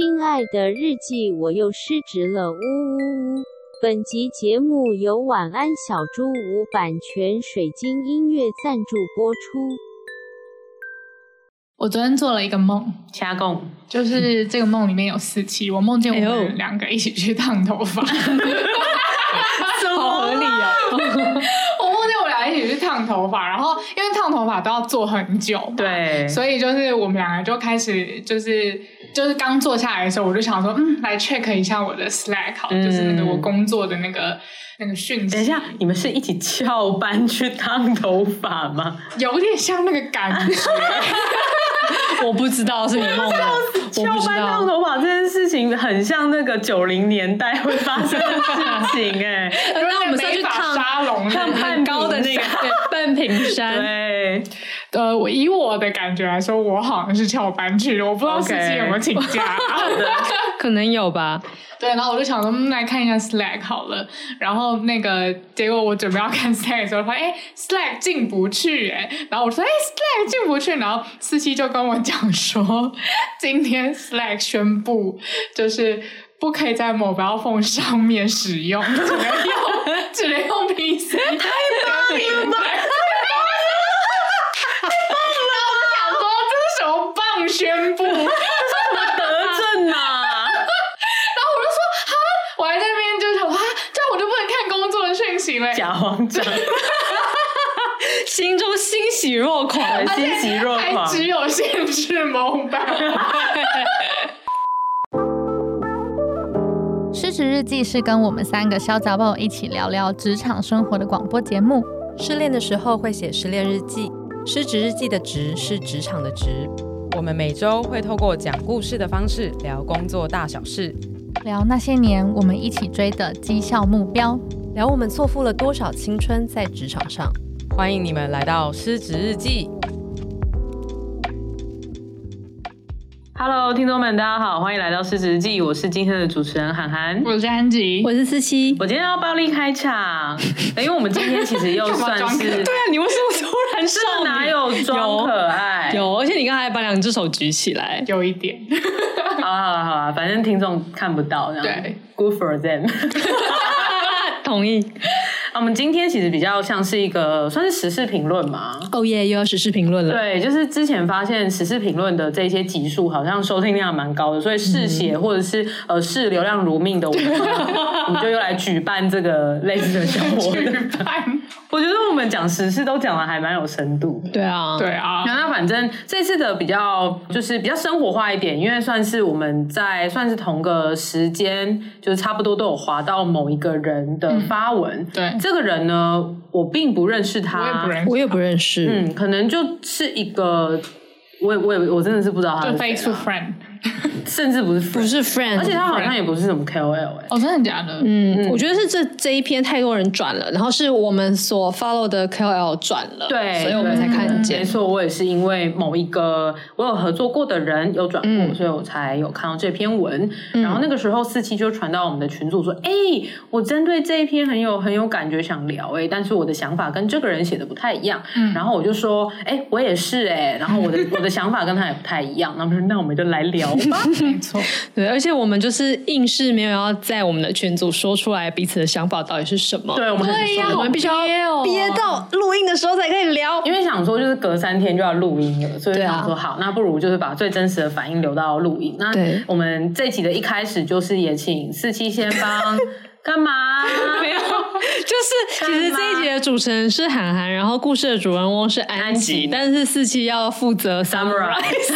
亲爱的日记，我又失职了，呜呜呜！本集节目由晚安小猪屋版权水晶音乐赞助播出。我昨天做了一个梦，掐供，就是这个梦里面有四期，我梦见我们两个一起去烫头发，好合理啊！一起去烫头发，然后因为烫头发都要做很久，对，所以就是我们两个就开始就是就是刚坐下来的时候，我就想说，嗯，来 check 一下我的 Slack，好，嗯、就是那个我工作的那个那个讯息。等一下，你们是一起翘班去烫头发吗？有点像那个感觉。我不知道是你梦的。翘班烫头发这件事情很像那个九零年代会发生的事情 哎。那我们上去烫沙龙，烫很高的那个半屏山。对，呃，我以我的感觉来说，我好像是翘班去的，我不知道司机有没有请假，可能有吧。对，然后我就想说，嗯，来看一下 Slack 好了。然后那个结果我准备要看 Slack 的时候，发现哎，Slack 进不去哎。然后我说，哎，Slack 进不去。然后司机就跟我讲说，今天 Slack 宣布就是不可以在 Mobile Phone 上面使用，只能用只能用 PC。太棒了！太棒假慌张，心中欣喜若狂，欣喜若狂，只有限制蒙版。失职日记是跟我们三个小杂宝一起聊聊职场生活的广播节目。失恋的时候会写失恋日记，失职日记的职是职场的职。我们每周会透过讲故事的方式聊工作大小事，聊那些年我们一起追的绩效目标。聊我们错付了多少青春在职场上，欢迎你们来到失职日记。Hello，听众们，大家好，欢迎来到失职日记。我是今天的主持人涵涵，我是安吉，我是思琪。我今天要暴力开场，因为我们今天其实又算是对啊，你为什么突然少女？哪有装可爱？有，有，而且你刚才把两只手举起来，有一点。好啊，好啊，好啊，反正听众看不到，这样对，Good for them。同意。啊，我们今天其实比较像是一个算是时事评论嘛。哦耶，又要时事评论了。对，就是之前发现时事评论的这些集数好像收听量蛮高的，所以嗜血或者是呃视流量如命的我们，我们就又来举办这个类似的小活动。举办。我觉得我们讲时事都讲的还蛮有深度。对啊，对啊。那反正这次的比较就是比较生活化一点，因为算是我们在算是同个时间，就是差不多都有划到某一个人的发文。嗯、对。这个人呢，我并不认识他，我也不认识，我也不认识。嗯，可能就是一个，我也我也我真的是不知道他是谁。就 Facebook friend，甚至不是不是 friend，而且他好像也不是什么 KOL 哎、欸。哦，真的假的？嗯，嗯我觉得是这这一篇太多人转了，然后是我们所 follow 的 KOL 转了，对，所以我们才看见。没错，我也是因为某一个我有合作过的人有转过，嗯、所以我才有看到这篇文。嗯、然后那个时候四期就传到我们的群组说：“哎、我针对这一篇很有很有感觉，想聊哎、欸，但是我的想法跟这个人写的不太一样。嗯”然后我就说：“哎、欸，我也是哎、欸，然后我的 我的想法跟他也不太一样。”然后说：“那我们就来聊吧。”没错，对，而且我们就是硬是没有要在我们的群组说出来彼此的想法到底是什么。对，我们对呀，我们必须要憋到录音的时候才可以聊，因为想说就是隔三天就要录音了，所以想说好，那不如就是把最真实的反应留到录音。那我们这集的一开始就是也请四七先帮 干嘛？没有，就是其实这一集的主持人是韩寒，然后故事的主人翁是安吉，但是四七要负责 summarize。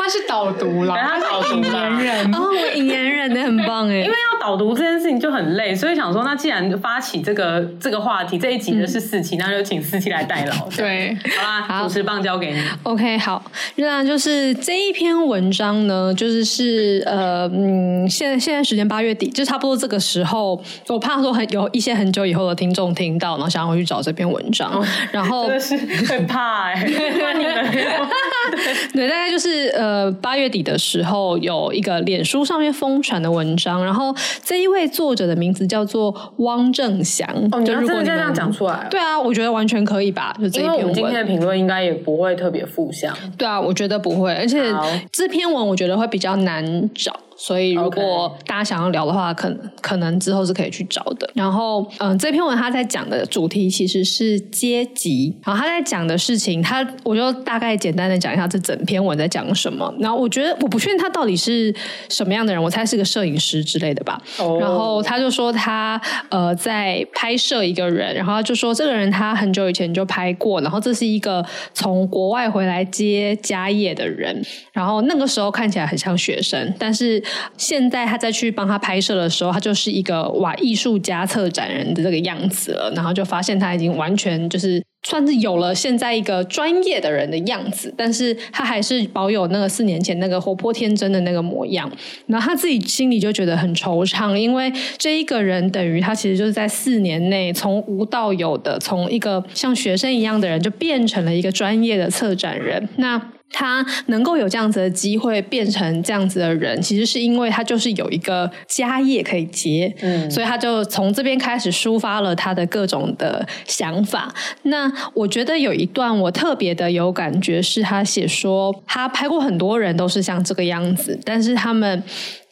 他是导读了，他是引 言人。哦，引言人的很棒哎，因为要导读这件事情就很累，所以想说，那既然发起这个这个话题，这一集的是四七，那就请四期来代劳。对，好啦，主持棒交给你。OK，好，那就是这一篇文章呢，就是是呃嗯，现在现在时间八月底，就差不多这个时候，我怕说很有一些很久以后的听众听到，然后想要回去找这篇文章，然后真的是很怕哎，怕你们 对，大概就是呃八月底的时候，有一个脸书上面疯传的文章，然后这一位作者的名字叫做汪正祥。哦，就如果你这样讲出来，对啊，我觉得完全可以吧。就这一篇文，我们今天的评论应该也不会特别负向。对啊，我觉得不会，而且这篇文我觉得会比较难找。所以，如果大家想要聊的话，可能可能之后是可以去找的。然后，嗯，这篇文他在讲的主题其实是阶级。然后他在讲的事情，他我就大概简单的讲一下这整篇文在讲什么。然后，我觉得我不确定他到底是什么样的人，我猜是个摄影师之类的吧。Oh. 然后他就说他呃在拍摄一个人，然后他就说这个人他很久以前就拍过，然后这是一个从国外回来接家业的人，然后那个时候看起来很像学生，但是。现在他再去帮他拍摄的时候，他就是一个哇艺术家策展人的这个样子了。然后就发现他已经完全就是算是有了现在一个专业的人的样子，但是他还是保有那个四年前那个活泼天真的那个模样。然后他自己心里就觉得很惆怅，因为这一个人等于他其实就是在四年内从无到有的，从一个像学生一样的人，就变成了一个专业的策展人。那他能够有这样子的机会变成这样子的人，其实是因为他就是有一个家业可以接，嗯，所以他就从这边开始抒发了他的各种的想法。那我觉得有一段我特别的有感觉，是他写说他拍过很多人都是像这个样子，但是他们。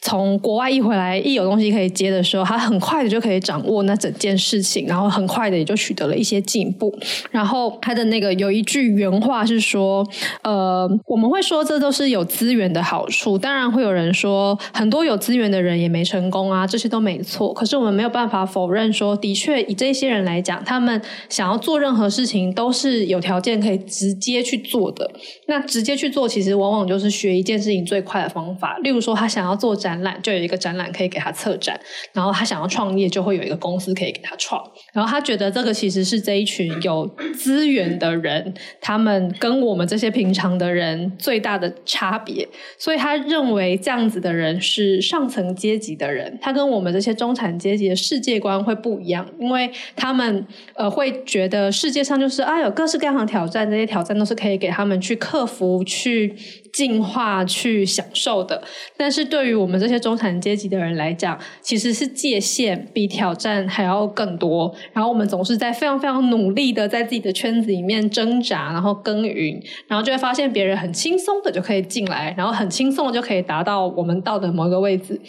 从国外一回来，一有东西可以接的时候，他很快的就可以掌握那整件事情，然后很快的也就取得了一些进步。然后他的那个有一句原话是说：“呃，我们会说这都是有资源的好处，当然会有人说很多有资源的人也没成功啊，这些都没错。可是我们没有办法否认说，的确以这些人来讲，他们想要做任何事情都是有条件可以直接去做的。那直接去做，其实往往就是学一件事情最快的方法。例如说，他想要做展。展览就有一个展览可以给他策展，然后他想要创业就会有一个公司可以给他创，然后他觉得这个其实是这一群有资源的人，他们跟我们这些平常的人最大的差别，所以他认为这样子的人是上层阶级的人，他跟我们这些中产阶级的世界观会不一样，因为他们呃会觉得世界上就是啊有各式各样的挑战，这些挑战都是可以给他们去克服去。进化去享受的，但是对于我们这些中产阶级的人来讲，其实是界限比挑战还要更多。然后我们总是在非常非常努力的在自己的圈子里面挣扎，然后耕耘，然后就会发现别人很轻松的就可以进来，然后很轻松的就可以达到我们到的某一个位置，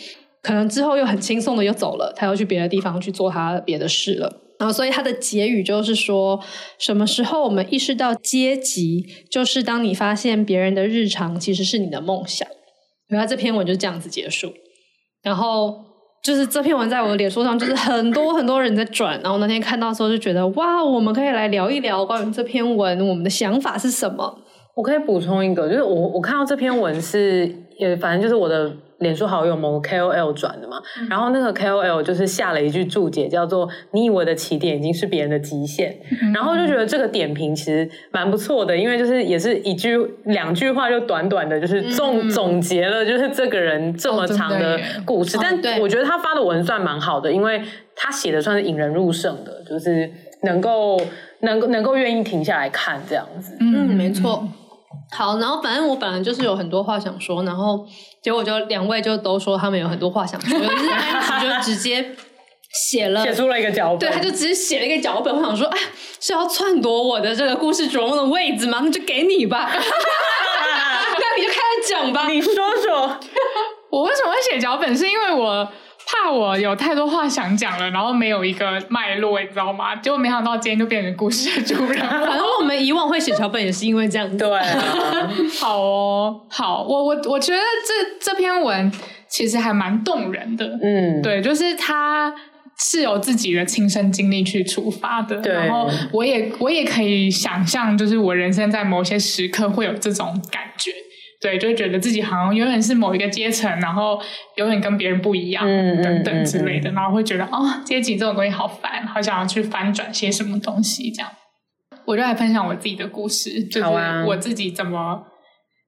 可能之后又很轻松的又走了，他又去别的地方去做他别的事了。然后，所以它的结语就是说，什么时候我们意识到阶级，就是当你发现别人的日常其实是你的梦想。然后这篇文就这样子结束。然后就是这篇文在我的脸书上，就是很多很多人在转。然后那天看到的时候就觉得，哇，我们可以来聊一聊关于这篇文，我们的想法是什么？我可以补充一个，就是我我看到这篇文是，也反正就是我的。脸书好友某个 KOL 转的嘛，嗯、然后那个 KOL 就是下了一句注解，叫做“你以为的起点已经是别人的极限”，嗯、然后就觉得这个点评其实蛮不错的，因为就是也是一句两句话就短短的，就是总、嗯、总结了就是这个人这么长的故事。哦、但我觉得他发的文算蛮好的，因为他写的算是引人入胜的，就是能够能够能够愿意停下来看这样子。嗯，没错。好，然后反正我本来就是有很多话想说，然后。结果就两位就都说他们有很多话想说，就是安琪就直接写了写出了一个脚本，对，他就直接写了一个脚本。我想说，哎，是要篡夺我的这个故事主人公的位置吗？那就给你吧，那你就开始讲吧。你说说，我为什么会写脚本？是因为我。怕我有太多话想讲了，然后没有一个脉络，你知道吗？结果没想到今天就变成故事的主人。反正我们以往会写脚本也是因为这样。对、啊，好哦，好，我我我觉得这这篇文其实还蛮动人的。嗯，对，就是他是有自己的亲身经历去出发的。对，然后我也我也可以想象，就是我人生在某些时刻会有这种感觉。对，就会觉得自己好像永远是某一个阶层，然后永远跟别人不一样，嗯等等之类的，嗯嗯嗯然后会觉得哦，阶级这种东西好烦，好想要去翻转些什么东西这样。我就来分享我自己的故事，就是我自己怎么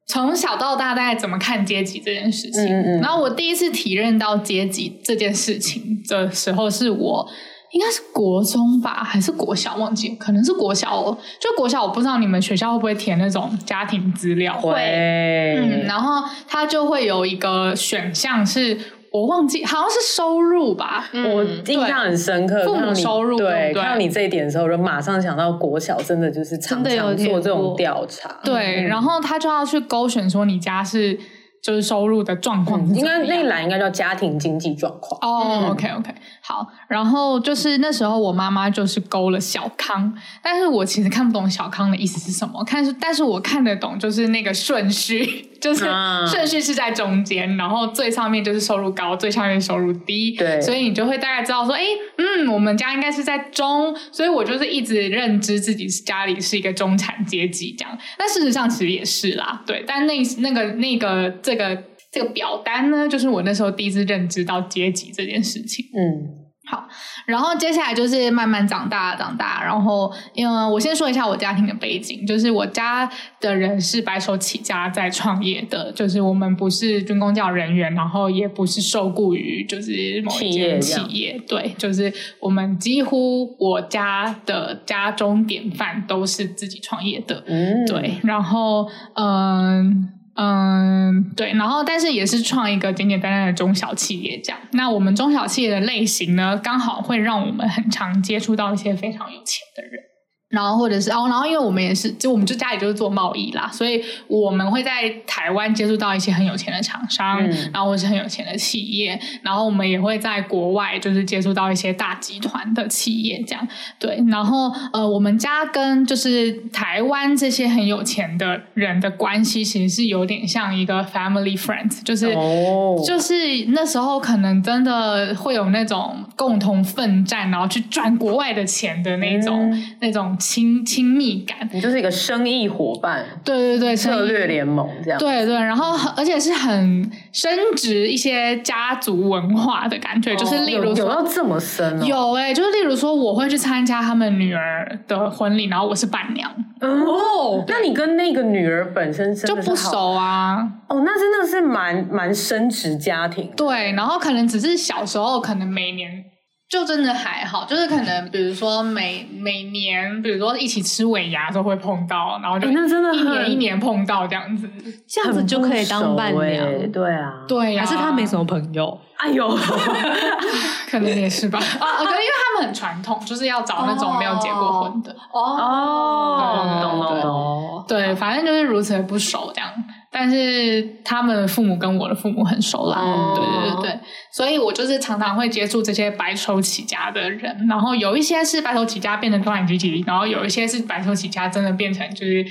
从小到大大概怎么看阶级这件事情。嗯嗯然后我第一次体认到阶级这件事情的时候，是我应该是国中吧，还是国小？忘记，可能是国小哦。就国小，我不知道你们学校会不会填那种家庭资料？会。嗯，然后他就会有一个选项是。我忘记好像是收入吧，嗯、我印象很深刻。父母收入对，看到你这一点的时候，就马上想到国小真的就是常常做这种调查。对，嗯、然后他就要去勾选说你家是就是收入的状况、嗯，应该那一栏应该叫家庭经济状况。哦、嗯、，OK OK，好。然后就是那时候我妈妈就是勾了小康，但是我其实看不懂小康的意思是什么，看是但是我看得懂就是那个顺序。就是顺序是在中间，嗯，然后最上面就是收入高，最下面收入低。对，所以你就会大概知道说，哎，嗯，我们家应该是在中，所以我就是一直认知自己家里是一个中产阶级这样。但事实上其实也是啦，对。但那那个那个这个这个表单呢，就是我那时候第一次认知到阶级这件事情。嗯。好，然后接下来就是慢慢长大，长大。然后，因为我先说一下我家庭的背景，就是我家的人是白手起家在创业的，就是我们不是军工教人员，然后也不是受雇于就是某一间企业，企业，对，就是我们几乎我家的家中典范都是自己创业的，嗯，对。然后，嗯。嗯，对，然后但是也是创一个简简单单的中小企业这样。那我们中小企业的类型呢，刚好会让我们很常接触到一些非常有钱的人。然后或者是哦，然后因为我们也是，就我们就家里就是做贸易啦，所以我们会在台湾接触到一些很有钱的厂商，嗯，然后或是很有钱的企业，然后我们也会在国外就是接触到一些大集团的企业，这样对。然后呃，我们家跟就是台湾这些很有钱的人的关系，其实是有点像一个 family friends，就是、哦、就是那时候可能真的会有那种共同奋战，然后去赚国外的钱的那种、嗯、那种。亲亲密感，你就是一个生意伙伴，对对对，策略联盟这样，对对，然后而且是很深植一些家族文化的感觉，哦、就是例如说有，有到这么深、哦，有哎、欸，就是例如说我会去参加他们女儿的婚礼，然后我是伴娘，哦，那你跟那个女儿本身就不熟啊？哦，那真的是蛮蛮深植家庭，对，然后可能只是小时候，可能每年。就真的还好，就是可能比如说每每年，比如说一起吃尾牙都会碰到，然后就那真的一年一年碰到这样子，这样子就可以当伴娘，欸、对啊，对啊，还是他没什么朋友？哎呦，可能也是吧。啊，我觉得因为他们很传统，就是要找那种没有结过婚的。哦，懂懂懂。对，反正就是如此的不熟这样。但是他们的父母跟我的父母很熟啦，哦、对对对对，所以我就是常常会接触这些白手起家的人，然后有一些是白手起家变成中产阶级，然后有一些是白手起家真的变成就是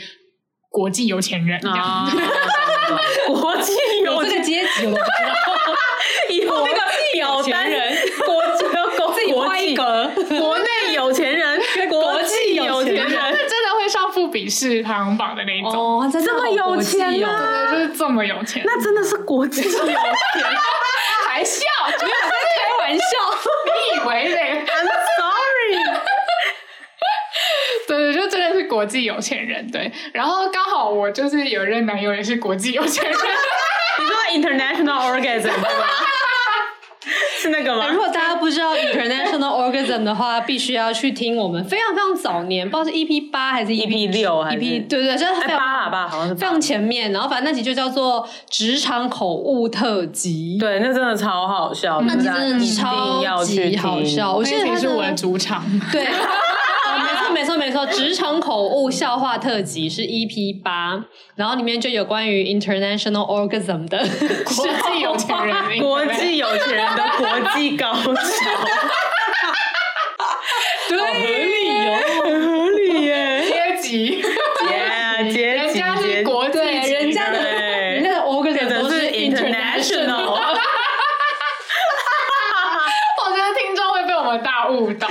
国际有钱人这样。啊、国际有这个阶级我不知道，以后那个有钱人，国际要国际。格，国内有钱人，国际有钱人，真的会上富比士排行榜的那一种。哦，这么有钱？对对，就是这么有钱。那真的是国际有钱，还笑？没有在开玩笑？你以为嘞？I'm sorry。对对，就真的是国际有钱人。对，然后刚好我就是有一任男友也是国际有钱人。你说 international orgasm 对吧？是那个吗？如果大家不知道 international orgasm 的话，必须要去听我们非常非常早年，不知道是 EP 八还是 EP 六还是 EP 对对，就是非常八吧，好像是非常前面。然后反正那集就叫做职场口误特辑，对，那真的超好笑，那集真的超级好笑。我现在是我的主场，对。没错没错，职场口误笑话特辑是 EP 八，然后里面就有关于 international orgasm 的国际有钱人，国际有钱人的国际高潮，对，好合理哦，很合理耶，阶级阶级，人家是国际，人家的人家的 orgasm 都是 international，我觉得听众会被我们大误误导。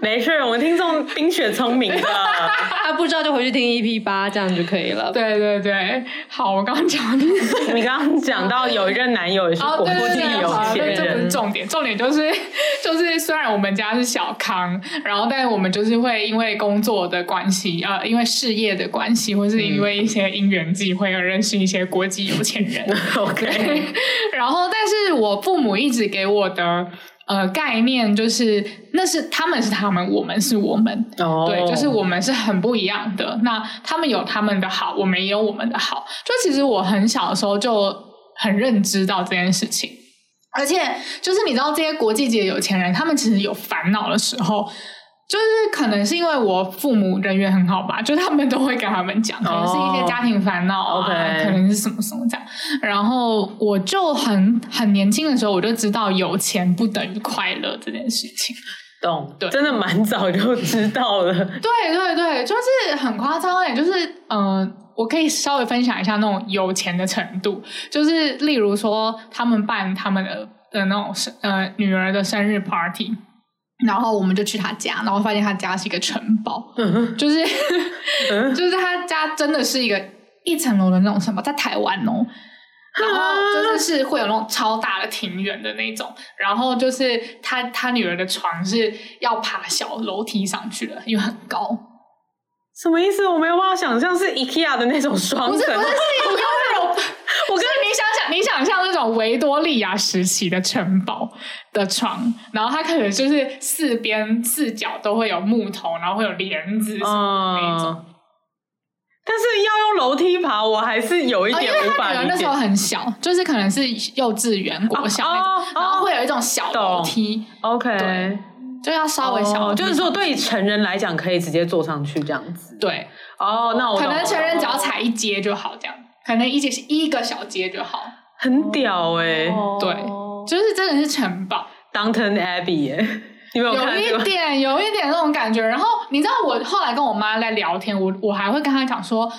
没事，我们听众冰雪聪明的，他不知道就回去听 EP 八，这样就可以了。对对对，好，我刚刚讲的，你刚刚讲到有一任男友也是国际有钱人，哦、对对对这不是重点，重点就是就是虽然我们家是小康，然后但是我们就是会因为工作的关系，呃，因为事业的关系，或是因为一些因缘际会而认识一些国际有钱人。OK，然后但是我父母一直给我的。呃，概念就是那是他们是他们，我们是我们，oh. 对，就是我们是很不一样的。那他们有他们的好，我们也有我们的好。就其实我很小的时候就很认知到这件事情，而且就是你知道这些国际级的有钱人，他们其实有烦恼的时候。就是可能是因为我父母人缘很好吧，就他们都会跟他们讲，可能是一些家庭烦恼啊，oh. 可能是什么什么这样。然后我就很很年轻的时候，我就知道有钱不等于快乐这件事情。懂，对，真的蛮早就知道了。对对对，就是很夸张哎，就是嗯、呃，我可以稍微分享一下那种有钱的程度，就是例如说他们办他们的的那种生呃女儿的生日 party。然后我们就去他家，然后发现他家是一个城堡，嗯、就是、嗯、就是他家真的是一个一层楼的那种城堡，在台湾哦。然后真的是会有那种超大的庭院的那种，然后就是他他女儿的床是要爬小楼梯上去的，因为很高。什么意思？我没有办法想象是 IKEA 的那种双层，不是不是是一个 我跟你想想，你想象那种维多利亚时期的城堡的床，然后它可能就是四边四角都会有木头，然后会有帘子什么的那种。嗯、但是要用楼梯爬，我还是有一点无法理解。哦、那时候很小，就是可能是幼稚园、国小那种，哦、然后会有一种小楼梯。OK，对，就要稍微小，哦，就是说对成人来讲可以直接坐上去这样子。对，哦，那我可能成人只要踩一阶就好，这样。可能一节一个小节就好，很屌哎、欸！Oh. 对，就是真的是城堡，Downton Abbey 哎，有没有？有一点，有一点那种感觉。然后你知道，我后来跟我妈在聊天，我我还会跟她讲说，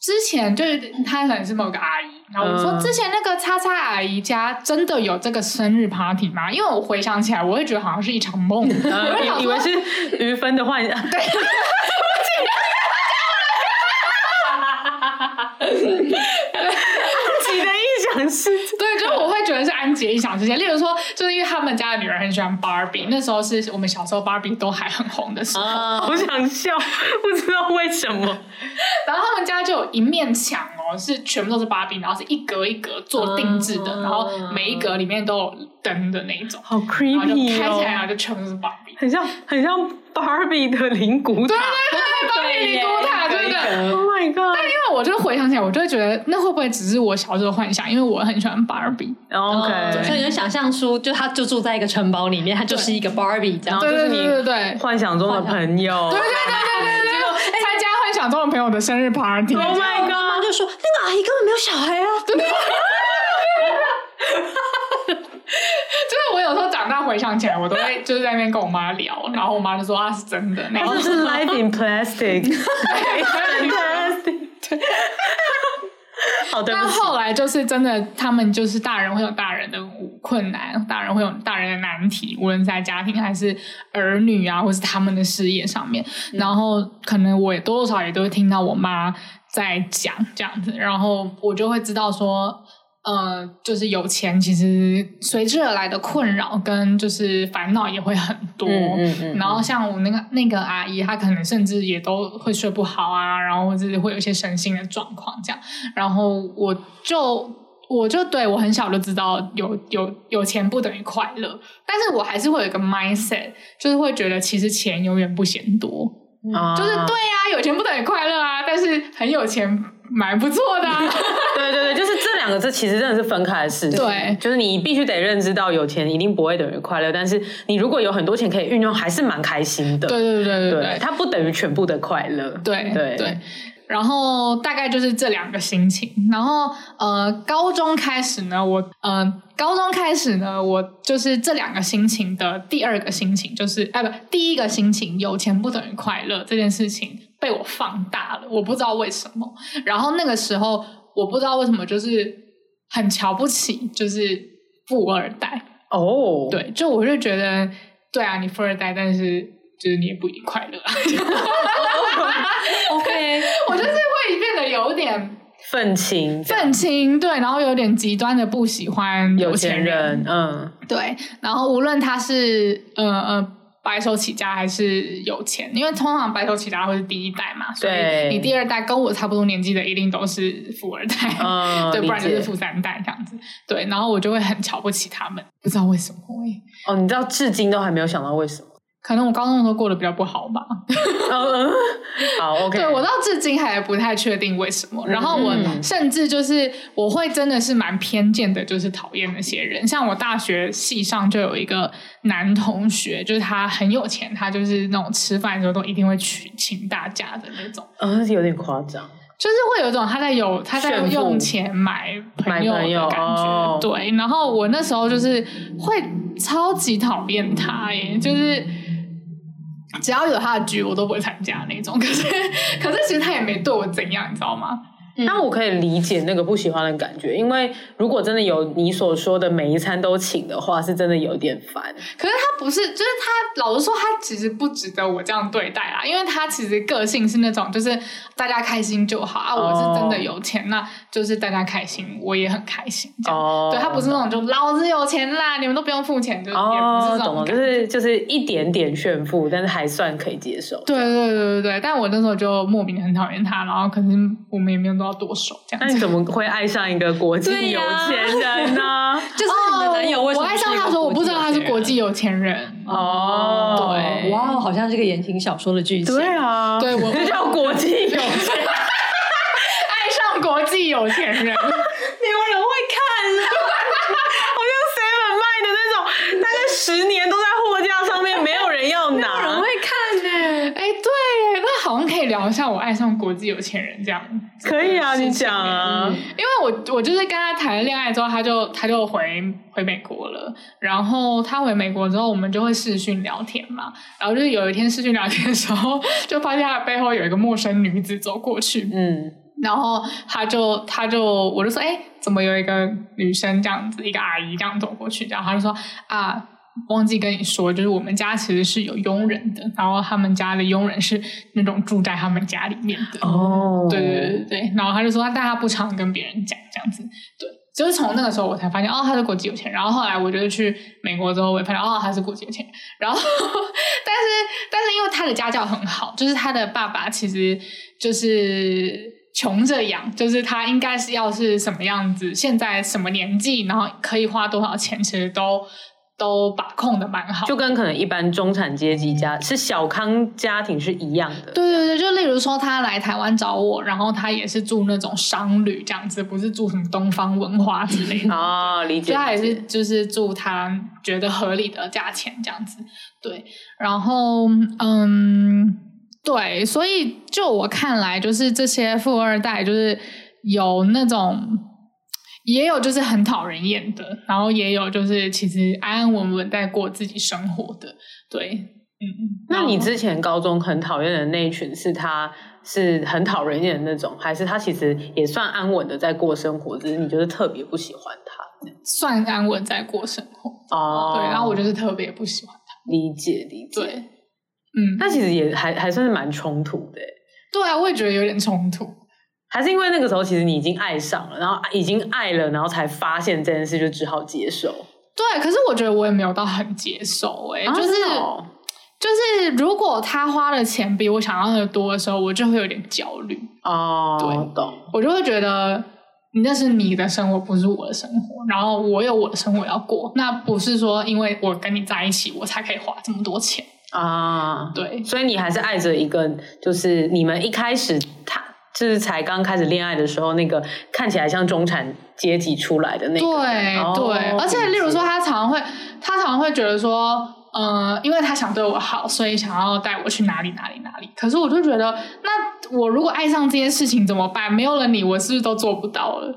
之前就是她可能是某个阿姨，然后我说之前那个叉叉阿姨家真的有这个生日 party 吗？因为我回想起来，我会觉得好像是一场梦，呃、我以为是于芬的幻想。对。是，对，就是我会觉得是安吉的异想世界。例如说，就是因为他们家的女儿很喜欢芭比，那时候是我们小时候芭比都还很红的时候。啊，我想笑，不知道为什么。然后他们家就有一面墙哦，是全部都是芭比，然后是一格一格做定制的，啊、然后每一格里面都有灯的那一种，好 creepy 哦，就开起来然后就全部都是芭比，很像很像芭比的灵骨塔。对对对，芭比灵骨塔，真的。Oh my god！但因为我就回想起来，我就会觉得那会不会只是我小时候幻想？因为我很喜欢芭比。OK，所以你就想象出，就他就住在一个城堡里面，他就是一个芭比，这样就是你对对幻想中的朋友。对对对对对，结果参加幻想中的朋友的生日 party。Oh my god！就说：“那个阿姨根本没有小孩啊！”对 对对。就是我有时候长大回想起来，我都会就是在那边跟我妈聊，然后我妈就说：“啊，是真的。”然后 是 life in plastic。对。好的。但后来就是真的，他们就是大人会有大人的困难，大人会有大人的难题，无论在家庭还是儿女啊，或是他们的事业上面。嗯、然后可能我也多多少少也都会听到我妈在讲这样子，然后我就会知道说。呃，就是有钱，其实随之而来的困扰跟就是烦恼也会很多。嗯嗯嗯、然后像我那个那个阿姨，她可能甚至也都会睡不好啊，然后或者是会有一些身心的状况这样。然后我就我就对我很小就知道有有有钱不等于快乐，但是我还是会有一个 mindset，就是会觉得其实钱永远不嫌多。嗯、就是对啊，有钱不等于快乐啊，但是很有钱。蛮不错的、啊，对对对，就是这两个字其实真的是分开的事情。对，就是你必须得认知到有钱一定不会等于快乐，但是你如果有很多钱可以运用，还是蛮开心的。对对对对对，对，它不等于全部的快乐。对对对，然后大概就是这两个心情。然后呃，高中开始呢，我呃，高中开始呢，我就是这两个心情的第二个心情，就是哎不，第一个心情，有钱不等于快乐这件事情。被我放大了，我不知道为什么。然后那个时候，我不知道为什么，就是很瞧不起，就是富二代。哦，对，就我就觉得，对啊，你富二代，但是就是你也不一定快乐。OK，我就是会变得有点愤青，愤青，对，然后有点极端的不喜欢有钱钱人，嗯，对，然后无论他是呃呃白手起家还是有钱，因为通常白手起家会是第一代嘛，所以你第二代跟我差不多年纪的一定都是富二代，嗯，对，不然就是富三代这样子，对，然后我就会很瞧不起他们，不知道为什么会，哦，你知道至今都还没有想到为什么？可能我高中的时候过得比较不好吧。嗯，好，OK。对，我到至今还不太确定为什么。然后我甚至就是我会真的是蛮偏见的，就是讨厌那些人。像我大学系上就有一个男同学，就是他很有钱，他就是那种吃饭的时候都一定会请请大家的那种。嗯，有点夸张。就是会有一种他在有他在用钱买朋友的感觉。哦、对，然后我那时候就是会超级讨厌他耶，就是。只要有他的剧，我都不会参加那种。可是，可是其实他也没对我怎样，你知道吗？那、嗯、我可以理解那个不喜欢的感觉，因为如果真的有你所说的每一餐都请的话，是真的有点烦。可是他不是，就是他老实说，他其实不值得我这样对待啦，因为他其实个性是那种，就是大家开心就好啊。我是真的有钱，那就是大家开心，我也很开心。这样哦，对他不是那种就老子有钱啦，你们都不用付钱，就也不是这种、哦，就是就是一点点炫富，但是还算可以接受。对对对对对，但我那时候就莫名的很讨厌他，然后可是我们也没有。要剁手这样，那你怎么会爱上一个国际有钱人呢？啊、就是你的男友为什么、哦？我爱上他说，我不知道他是国际有钱人哦。对，哇，好像是个言情小说的剧情。对啊，对我 这叫国际有钱，爱上国际有钱人，没有人会看，好像 Seven 卖的那种，大概十年都在货架上面，没有人要拿。好像可以聊一下我爱上国际有钱人这样，可以啊，你讲啊，因为我我就是跟他谈了恋爱之后，他就他就回回美国了，然后他回美国之后，我们就会视讯聊天嘛，然后就是有一天视讯聊天的时候，就发现他背后有一个陌生女子走过去，嗯，然后他就他就我就说，哎，怎么有一个女生这样子，一个阿姨这样走过去，然后他就说啊。忘记跟你说，就是我们家其实是有佣人的，然后他们家的佣人是那种住在他们家里面的。哦，对对对对，然后他就说，但他不常跟别人讲这样子。对，就是从那个时候我才发现，哦，他是国际有钱人。然后后来我就去美国之后，我也发现，哦，他是国际有钱人。然后，但是但是因为他的家教很好，就是他的爸爸其实就是穷着养，就是他应该是要是什么样子，现在什么年纪，然后可以花多少钱，其实都。都把控的蛮好，就跟可能一般中产阶级家是小康家庭是一样的。对对对，就例如说他来台湾找我，然后他也是住那种商旅这样子，不是住什么东方文化之类的 啊，理解。所以他也是就是住他觉得合理的价钱这样子。对，然后嗯，对，所以就我看来，就是这些富二代就是有那种。也有就是很讨人厌的，然后也有就是其实安安稳稳在过自己生活的，对，嗯。那你之前高中很讨厌的那一群，是他是很讨人厌的那种，还是他其实也算安稳的在过生活，只是你就是特别不喜欢他？算安稳在过生活哦，对，然后我就是特别不喜欢他。理解理解，对，嗯，那其实也还还算是蛮冲突的。对啊，我也觉得有点冲突。还是因为那个时候，其实你已经爱上了，然后已经爱了，然后才发现这件事，就只好接受。对，可是我觉得我也没有到很接受，欸，哎，啊，就是，哦，就是如果他花的钱比我想要的多的时候，我就会有点焦虑。哦，对，懂。我就会觉得那是你的生活，不是我的生活，然后我有我的生活要过，那不是说因为我跟你在一起，我才可以花这么多钱啊。对，所以你还是爱着一个，就是你们一开始他。就是才刚开始恋爱的时候，那个看起来像中产阶级出来的那个，对、哦、对，而且例如说，他常常会，他常常会觉得说，嗯、呃，因为他想对我好，所以想要带我去哪里哪里哪里。可是我就觉得，那我如果爱上这件事情怎么办？没有了你，我是不是都做不到了？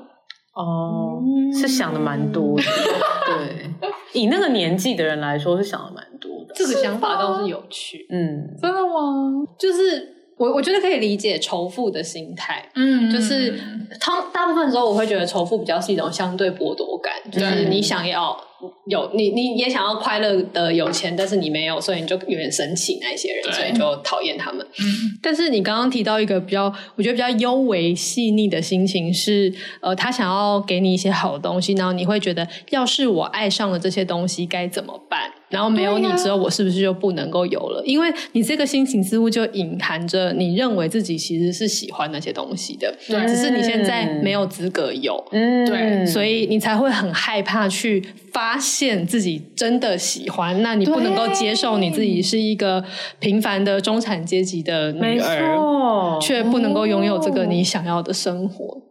哦，是想的蛮多的，对，以那个年纪的人来说，是想的蛮多的。这个想法倒是有趣，嗯，真的吗？就是。我我觉得可以理解仇富的心态，嗯，就是他大部分时候我会觉得仇富比较是一种相对剥夺感，就是你想要有你，你也想要快乐的有钱，但是你没有，所以你就有点生气那一些人，所以就讨厌他们。嗯，但是你刚刚提到一个比较，我觉得比较幽微细腻的心情是，呃，他想要给你一些好东西，然后你会觉得，要是我爱上了这些东西该怎么办？然后没有你之后，我是不是就不能够有了？因为你这个心情似乎就隐含着你认为自己其实是喜欢那些东西的，对，只是你现在没有资格有，嗯，对，所以你才会很害怕去发现自己真的喜欢。那你不能够接受你自己是一个平凡的中产阶级的女儿，却不能够拥有这个你想要的生活。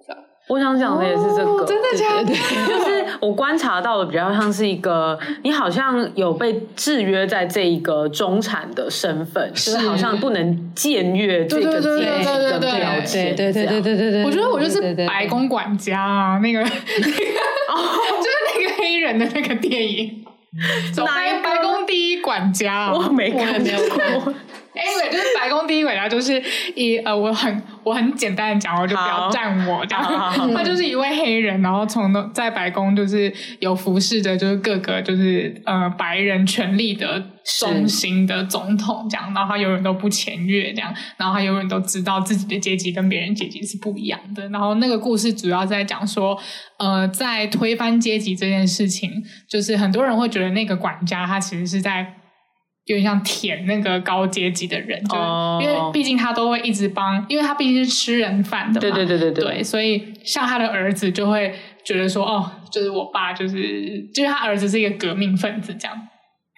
我想讲的也是这个，哦、真的假的？就是我观察到的比较像是一个，你好像有被制约在这一个中产的身份，是就是好像不能僭越这个阶级的标签。对对对对对对对，我觉得我就是白宫管家啊，那个那个，就是那个黑人的那个电影，哪一白宫第一管家？我没看，没有看。Anyway，就是白宫第一伟大，就是一呃，我很我很简单的讲，我就不要站我这样。他就是一位黑人，然后从在白宫就是有服侍着，就是各个就是呃白人权力的中心的总统这样。然后他永远都不僭越这样，然后他永远都知道自己的阶级跟别人阶级是不一样的。然后那个故事主要在讲说，呃，在推翻阶级这件事情，就是很多人会觉得那个管家他其实是在。有点像舔那个高阶级的人，就、oh. 因为毕竟他都会一直帮，因为他毕竟是吃人饭的嘛，对对对对对，对，所以像他的儿子就会觉得说，哦，就是我爸就是，就是他儿子是一个革命分子这样。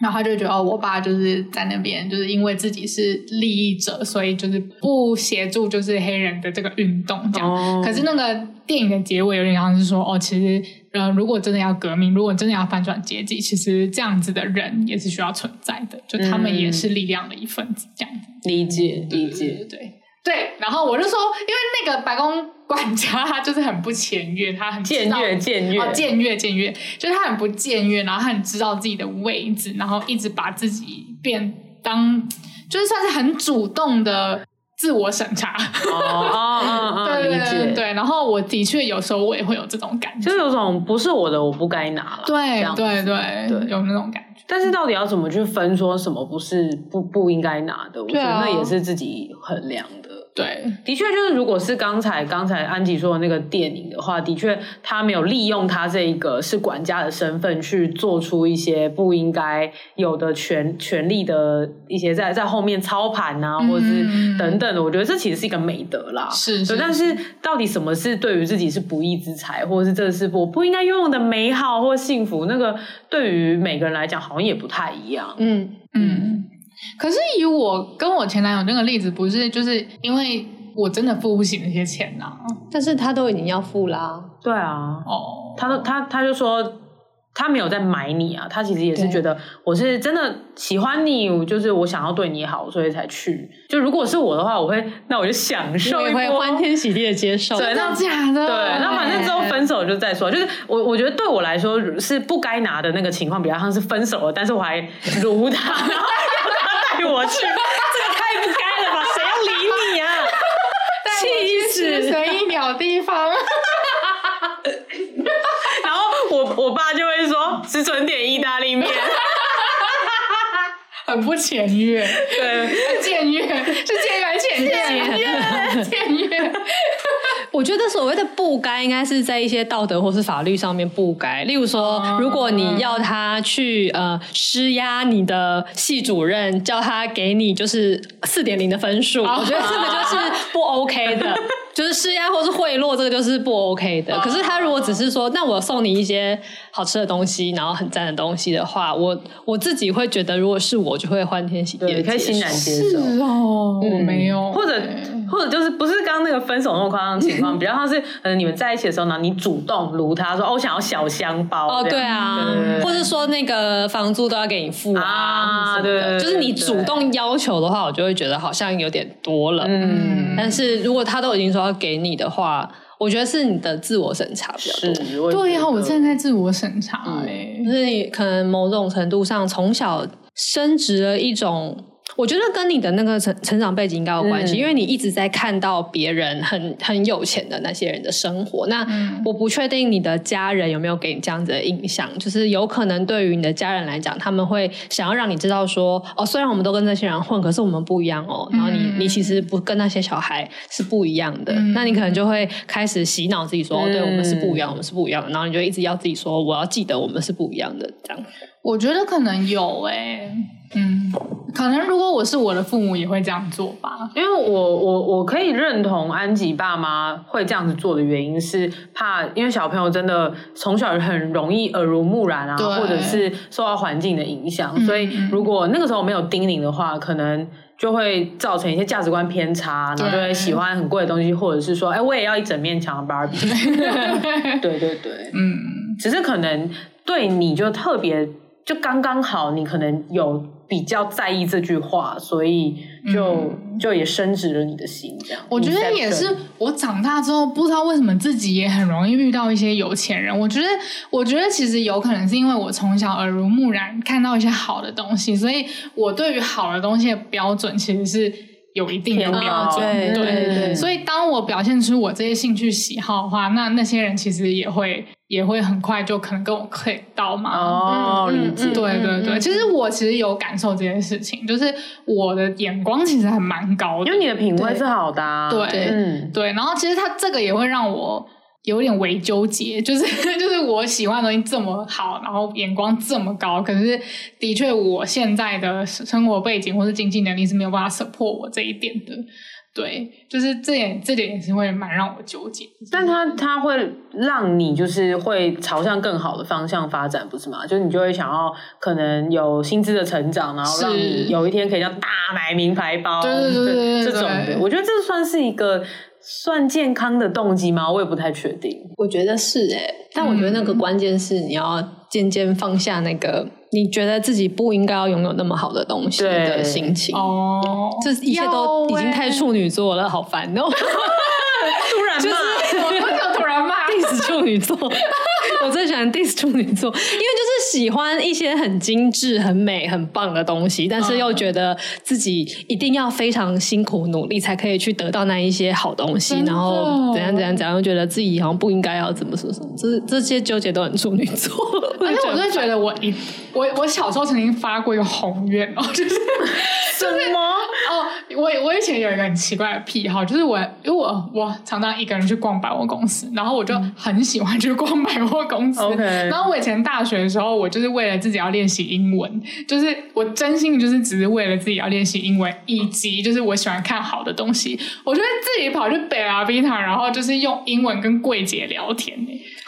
然后他就觉得哦，我爸就是在那边，就是因为自己是利益者，所以就是不协助就是黑人的这个运动这样。Oh. 可是那个电影的结尾有点像是说，哦，其实呃，如果真的要革命，如果真的要反转阶级，其实这样子的人也是需要存在的，就他们也是力量的一份子，这样子。理解，理解，对。对对，然后我就说，因为那个白宫管家他就是很不僭越，他很僭越，僭越，哦，僭越，僭越，就是他很不僭越，然后他很知道自己的位置，然后一直把自己变当，就是算是很主动的自我审查。哦哦哦，对对对对，然后我的确有时候我也会有这种感觉，就有种不是我的我不该拿了，对对对对，有那种感觉。但是到底要怎么去分，说什么不是不不应该拿的？我觉得那也是自己衡量的。对，的确就是，如果是刚才刚才安吉说的那个电影的话，的确他没有利用他这一个是管家的身份去做出一些不应该有的权权力的一些在在后面操盘啊，或者是等等的。我觉得这其实是一个美德啦。是，是，但是到底什么是对于自己是不义之财，或者是这是我不应该拥有的美好或幸福？那个对于每个人来讲，好像也不太一样。嗯嗯。可是以我跟我前男友那个例子，不是就是因为我真的付不起那些钱呐、啊，但是他都已经要付啦、啊。对啊，哦，他他他就说他没有在买你啊，他其实也是觉得我是真的喜欢你，就是我想要对你好，所以才去。就如果是我的话，我会那我就享受，也会欢天喜地的接受。真的假的？对，那反正之后分手就再说。就是我我觉得对我来说是不该拿的那个情况，比较像是分手了，但是我还如他。我去，这个太不该了吧？谁要理你啊？气死！随意鸟地方。然后我我爸就会说：“只准点意大利面。”很不僭越，对，僭越是僭越还是僭越？僭越。我觉得所谓的不该，应该是在一些道德或是法律上面不该。例如说，如果你要他去呃施压你的系主任，叫他给你就是四点零的分数，我觉得这个就是不 OK 的。就是施压或是贿赂，这个就是不 OK 的。可是他如果只是说，那我送你一些好吃的东西，然后很赞的东西的话，我我自己会觉得，如果是我，就会欢天喜地，可以欣然接受。是哦，我没有，或者或者就是不是刚刚那个分手那么夸张的情况，比较像是呃你们在一起的时候呢，你主动如他说哦，我想要小香包哦，对啊，或者说那个房租都要给你付啊，对，就是你主动要求的话，我就会觉得好像有点多了。嗯，但是如果他都已经说要。给你的话，我觉得是你的自我审查比较多。对呀，我正在自我审查哎、欸，就是你可能某种程度上从小升植了一种。我觉得跟你的那个成成长背景应该有关系，嗯、因为你一直在看到别人很很有钱的那些人的生活。那我不确定你的家人有没有给你这样子的印象，就是有可能对于你的家人来讲，他们会想要让你知道说，哦，虽然我们都跟这些人混，可是我们不一样哦。然后你你其实不跟那些小孩是不一样的，嗯、那你可能就会开始洗脑自己说，哦，对我们是不一样，我们是不一样的。然后你就一直要自己说，我要记得我们是不一样的，这样。我觉得可能有诶、欸，嗯，可能如果我是我的父母也会这样做吧，因为我我我可以认同安吉爸妈会这样子做的原因是怕，因为小朋友真的从小很容易耳濡目染啊，或者是受到环境的影响，嗯、所以如果那个时候没有叮咛的话，可能就会造成一些价值观偏差，然后就会喜欢很贵的东西，或者是说，哎，我也要一整面墙的芭比，对对对，嗯，只是可能对你就特别。就刚刚好，你可能有比较在意这句话，所以就、嗯、就也升值了你的心。这样，我觉得也是。我长大之后，不知道为什么自己也很容易遇到一些有钱人。我觉得，我觉得其实有可能是因为我从小耳濡目染，看到一些好的东西，所以我对于好的东西的标准其实是有一定的标准。对对对。对所以当我表现出我这些兴趣喜好的话，那那些人其实也会。也会很快就可能跟我 click 到嘛。哦，理解。对对对，其实我其实有感受这件事情，就是我的眼光其实还蛮高的，因为你的品味是好的啊。对，嗯，对。然后其实他这个也会让我有点微纠结，就是 就是我喜欢的东西这么好，然后眼光这么高，可是的确我现在的生活背景或是经济能力是没有办法 support 我这一点的。对，就是这点，这点也是会蛮让我纠结。但它它会让你就是会朝向更好的方向发展，不是吗？就是你就会想要可能有薪资的成长，然后让你有一天可以像大买名牌包，对对对对对，这种的。我觉得这算是一个算健康的动机吗？我也不太确定。我觉得是诶，但我觉得那个关键是你要渐渐放下那个。你觉得自己不应该要拥有那么好的东西的心情哦，这一切都已经太处女座了，好烦哦！突然骂，为什么突然骂？diss 处女座。我最喜欢 diss 处女座，因为就是喜欢一些很精致、很美、很棒的东西，但是又觉得自己一定要非常辛苦努力才可以去得到那一些好东西，然后怎样怎样怎样，又觉得自己好像不应该要怎么说什么，这这些纠结都很处女座。而且我真的觉得我一我我小时候曾经发过一个宏愿哦，就是什么？哦，我我以前有一个很奇怪的癖好，就是我因为我我常常一个人去逛百货公司，然后我就很喜欢去逛百货。公司.然后我以前大学的时候，我就是为了自己要练习英文，就是我真心就是只是为了自己要练习英文，以及就是我喜欢看好的东西，我就会自己跑去北拉比塔，然后就是用英文跟柜姐聊天。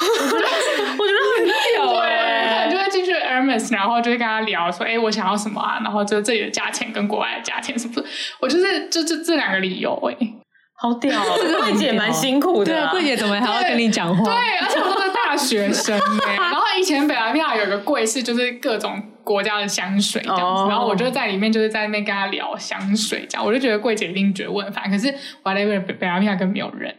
我觉得我觉得很屌哎，就会进去 Hermes，然后就会跟他聊说，哎，我想要什么啊？然后就这里的价钱跟国外的价钱是不是？我就是就这这两个理由哎，好屌，哦柜姐蛮辛苦的，对，柜姐怎么还要跟你讲话？对，而且我。大学生哎，然后以前北来亚有一个柜是就是各种国家的香水这样子，oh. 然后我就在里面就是在那边跟他聊香水这样，我就觉得柜姐一定觉得我很烦，可是我来北北来片根本没有人，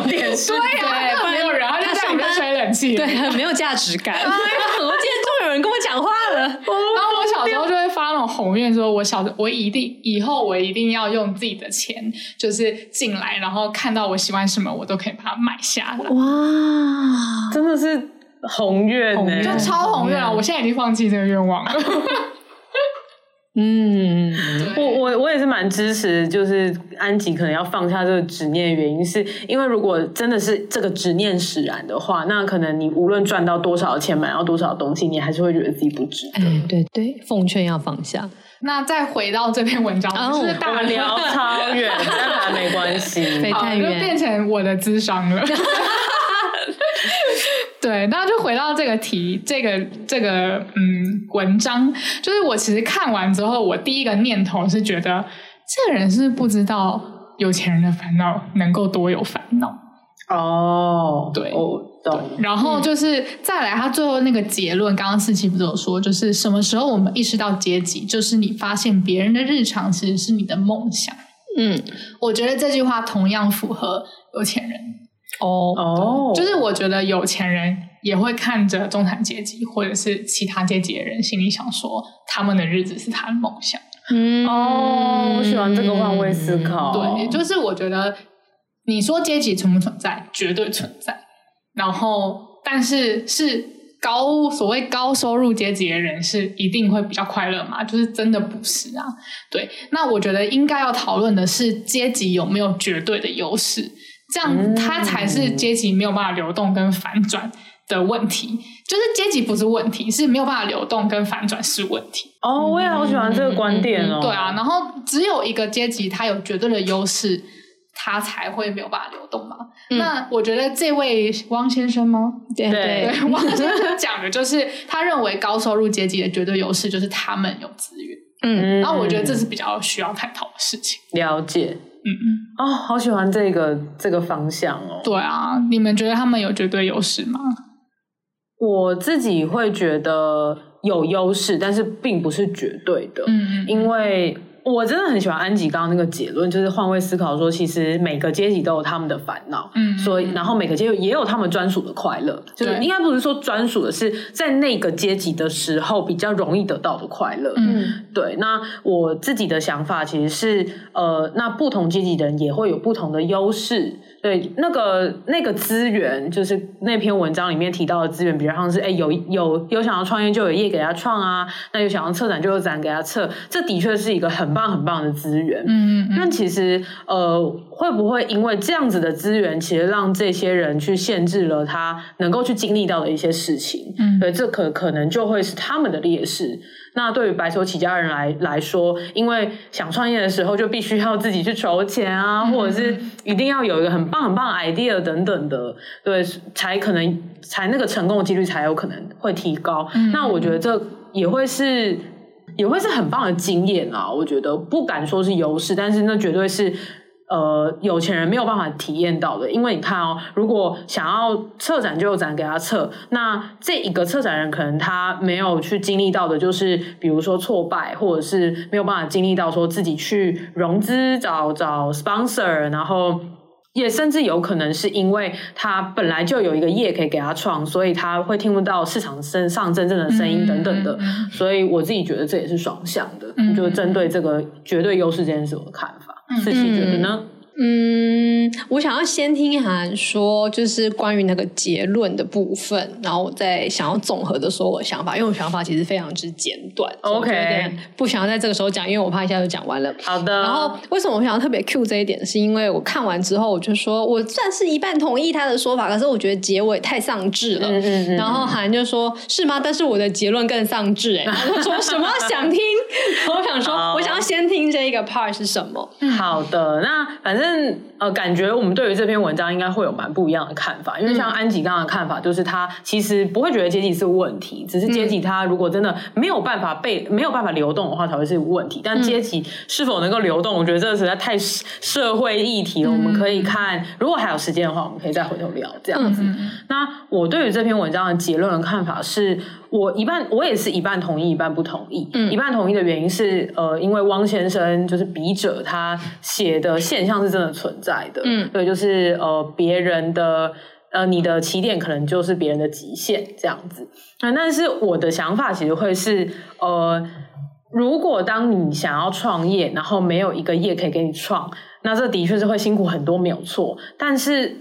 有点事？对呀，没有人，他就在里面吹冷气，对，很没有价值感。我今天终于有人跟我讲话了，然后我小时候就会发那种宏愿，说我小时候我一定以后我一定要用自己的钱，就是进来，然后看到我喜欢什么，我都可以把它买下来。哇，真的是宏愿呢，就超宏愿啊！我现在已经放弃这个愿望了。嗯，对我我我也是蛮支持，就是安吉可能要放下这个执念的原因，是因为如果真的是这个执念使然的话，那可能你无论赚到多少钱，买到多少东西，你还是会觉得自己不值得。哎，对对，奉劝要放下。那再回到这篇文章，就是大聊超远，但还没关系，飞太远，就变成我的智商了。对，那就回到这个题，这个这个嗯文章，就是我其实看完之后，我第一个念头是觉得，这个人是不，是不知道有钱人的烦恼能够多有烦恼哦。对，哦，懂。然后就是再来，他最后那个结论，刚刚四七不是有说，就是什么时候我们意识到阶级，就是你发现别人的日常其实是你的梦想。嗯，我觉得这句话同样符合有钱人。哦哦，就是我觉得有钱人也会看着中产阶级或者是其他阶级的人，心里想说他们的日子是他的梦想。嗯哦，我喜欢这个换位思考。对，就是我觉得你说阶级存不存在，绝对存在。然后，但是是高所谓高收入阶级的人是一定会比较快乐嘛？就是真的不是啊。对，那我觉得应该要讨论的是阶级有没有绝对的优势，这样它才是阶级没有办法流动跟反转的问题。就是阶级不是问题，是没有办法流动跟反转是问题。哦，我也好喜欢这个观点哦。对啊，然后只有一个阶级它有绝对的优势，它才会没有办法流动嘛。嗯、那我觉得这位汪先生吗？对对，对汪先生讲的就是他认为高收入阶级的绝对优势就是他们有资源。嗯，然后我觉得这是比较需要探讨的事情。了解。嗯嗯。哦，好喜欢这个这个方向哦。对啊，你们觉得他们有绝对优势吗？我自己会觉得有优势，但是并不是绝对的。嗯，因为我真的很喜欢安吉刚刚那个结论，就是换位思考说，其实每个阶级都有他们的烦恼。嗯，所以然后每个阶级也有他们专属的快乐，就是应该不是说专属的，是在那个阶级的时候比较容易得到的快乐。嗯，对。那我自己的想法其实是，呃，那不同阶级的人也会有不同的优势。对，那个那个资源，就是那篇文章里面提到的资源，比如像是哎，有有有想要创业就有业给他创啊，那有想要策展就有展给他策，这的确是一个很棒很棒的资源。嗯嗯嗯。那其实呃，会不会因为这样子的资源，其实让这些人去限制了他能够去经历到的一些事情？嗯，对，这可可能就会是他们的劣势。那对于白手起家人来来说，因为想创业的时候就必须要自己去筹钱啊，嗯、或者是一定要有一个很棒很棒的 idea 等等的，对，才可能才那个成功的几率才有可能会提高。嗯、那我觉得这也会是也会是很棒的经验啊，我觉得不敢说是优势，但是那绝对是。呃，有钱人没有办法体验到的，因为你看哦，如果想要策展就有展给他策，那这一个策展人可能他没有去经历到的，就是比如说挫败，或者是没有办法经历到说自己去融资找找 sponsor，然后也甚至有可能是因为他本来就有一个业可以给他创，所以他会听不到市场身上真正的声音等等的，嗯嗯嗯，所以我自己觉得这也是双向的，就针对这个绝对优势这件事我的看法。四呢？嗯，我想要先听涵说，就是关于那个结论的部分，然后我再想要综合的说我的想法，因为我想法其实非常之简短。OK，不想要在这个时候讲，因为我怕一下就讲完了。好的。然后为什么我想要特别 cue 这一点，是因为我看完之后，我就说我算是一半同意他的说法，可是我觉得结尾太丧志了。嗯嗯嗯。然后涵就说：“是吗？”但是我的结论更丧志哎。我说什么想听？我想说，我想要先听这一个 part 是什么？好的，那反正。但呃，感觉我们对于这篇文章应该会有蛮不一样的看法，因为像安吉刚刚的看法，就是他其实不会觉得阶级是问题，只是阶级他如果真的没有办法被没有办法流动的话，才会是问题。但阶级是否能够流动，我觉得这个实在太社会议题了。我们可以看，如果还有时间的话，我们可以再回头聊这样子。那我对于这篇文章的结论的看法是。我一半，我也是一半同意，一半不同意。嗯，一半同意的原因是，呃，因为汪先生就是笔者，他写的现象是真的存在的。嗯，对，就是呃，别人的呃，你的起点可能就是别人的极限这样子。那但是我的想法其实会是，呃，如果当你想要创业，然后没有一个业可以给你创，那这的确是会辛苦很多，没有错。但是，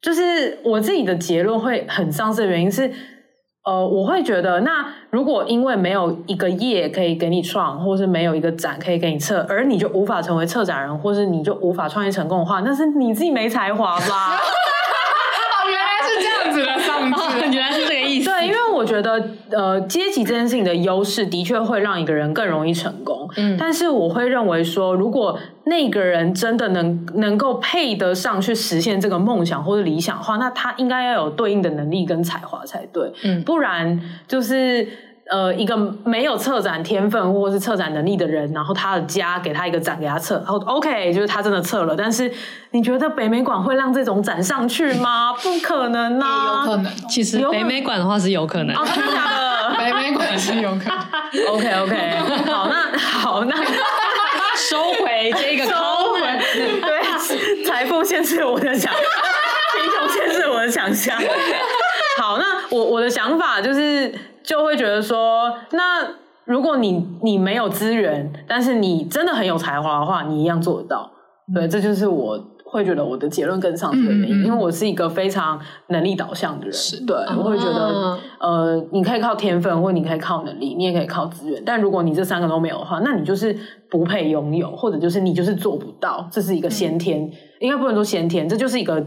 就是我自己的结论会很丧失的原因是。呃，我会觉得，那如果因为没有一个业可以给你创，或是没有一个展可以给你策，而你就无法成为策展人，或是你就无法创业成功的话，那是你自己没才华吧？哦，原来是这样子的上 次，原来是觉得，呃，阶级这件事情的优势的确会让一个人更容易成功。嗯，但是我会认为说，如果那个人真的能能够配得上去实现这个梦想或者理想的话，那他应该要有对应的能力跟才华才对。嗯，不然就是呃一个没有策展天分或者是策展能力的人，然后他的家给他一个展给他策，然后 OK 就是他真的策了，但是你觉得北美馆会让这种展上去吗？不可能啊，有可能。其实北美馆的话是有可能，哦，真的假的？北美馆是有可能。OK OK，好，那好那。收回这个，收回，对，财富限制我的想法。贫穷限制我的想象。好，那我我的想法就是，就会觉得说，那如果你你没有资源，但是你真的很有才华的话，你一样做得到。对，这就是我会觉得我的结论跟上这个原因，嗯、因为我是一个非常能力导向的人。是对，我会觉得，啊、呃，你可以靠天分，或者你可以靠能力，你也可以靠资源。但如果你这三个都没有的话，那你就是不配拥有，或者就是你就是做不到。这是一个先天，嗯、应该不能说先天，这就是一个。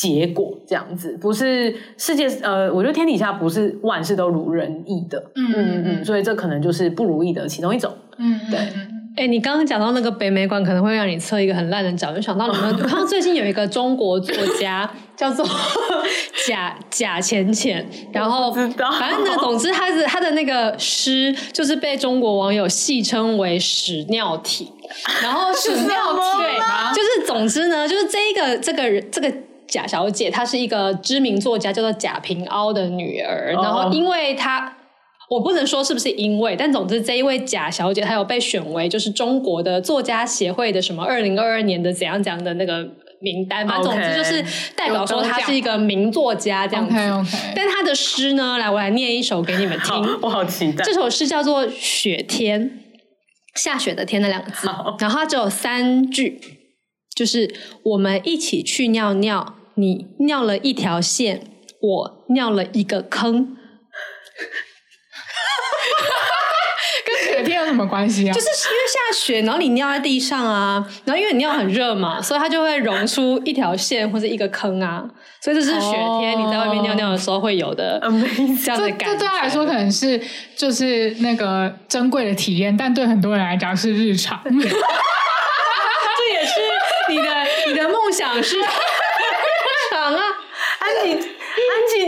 结果这样子，不是世界呃，我觉得天底下不是万事都如人意的，嗯嗯嗯，所以这可能就是不如意的其中一种，嗯，对。哎、欸，你刚刚讲到那个北美馆可能会让你测一个很烂的脚，就想到你们看到最近有一个中国作家 叫做 贾贾浅浅，然后反正呢，总之他的他的那个诗就是被中国网友戏称为屎尿体，然后屎尿体吗？就是总之呢，就是这一个这个人这个。贾小姐，她是一个知名作家，叫做贾平凹的女儿。Oh. 然后，因为她，我不能说是不是因为，但总之这一位贾小姐，她有被选为就是中国的作家协会的什么二零二二年的怎样怎样的那个名单嘛。总之就是代表说她是一个名作家这样子。Okay, okay. 但她的诗呢，来我来念一首给你们听。我好期待。这首诗叫做《雪天》，下雪的天那两个字。然后它只有三句，就是我们一起去尿尿。你尿了一条线，我尿了一个坑，跟雪天有什么关系啊？就是因为下雪，然后你尿在地上啊，然后因为你尿很热嘛，所以它就会溶出一条线或者一个坑啊，所以这是雪天你在外面尿尿的时候会有的这样的感觉。这对他来说可能是就是那个珍贵的体验，但对很多人来讲是日常。这也是你的你的梦想是。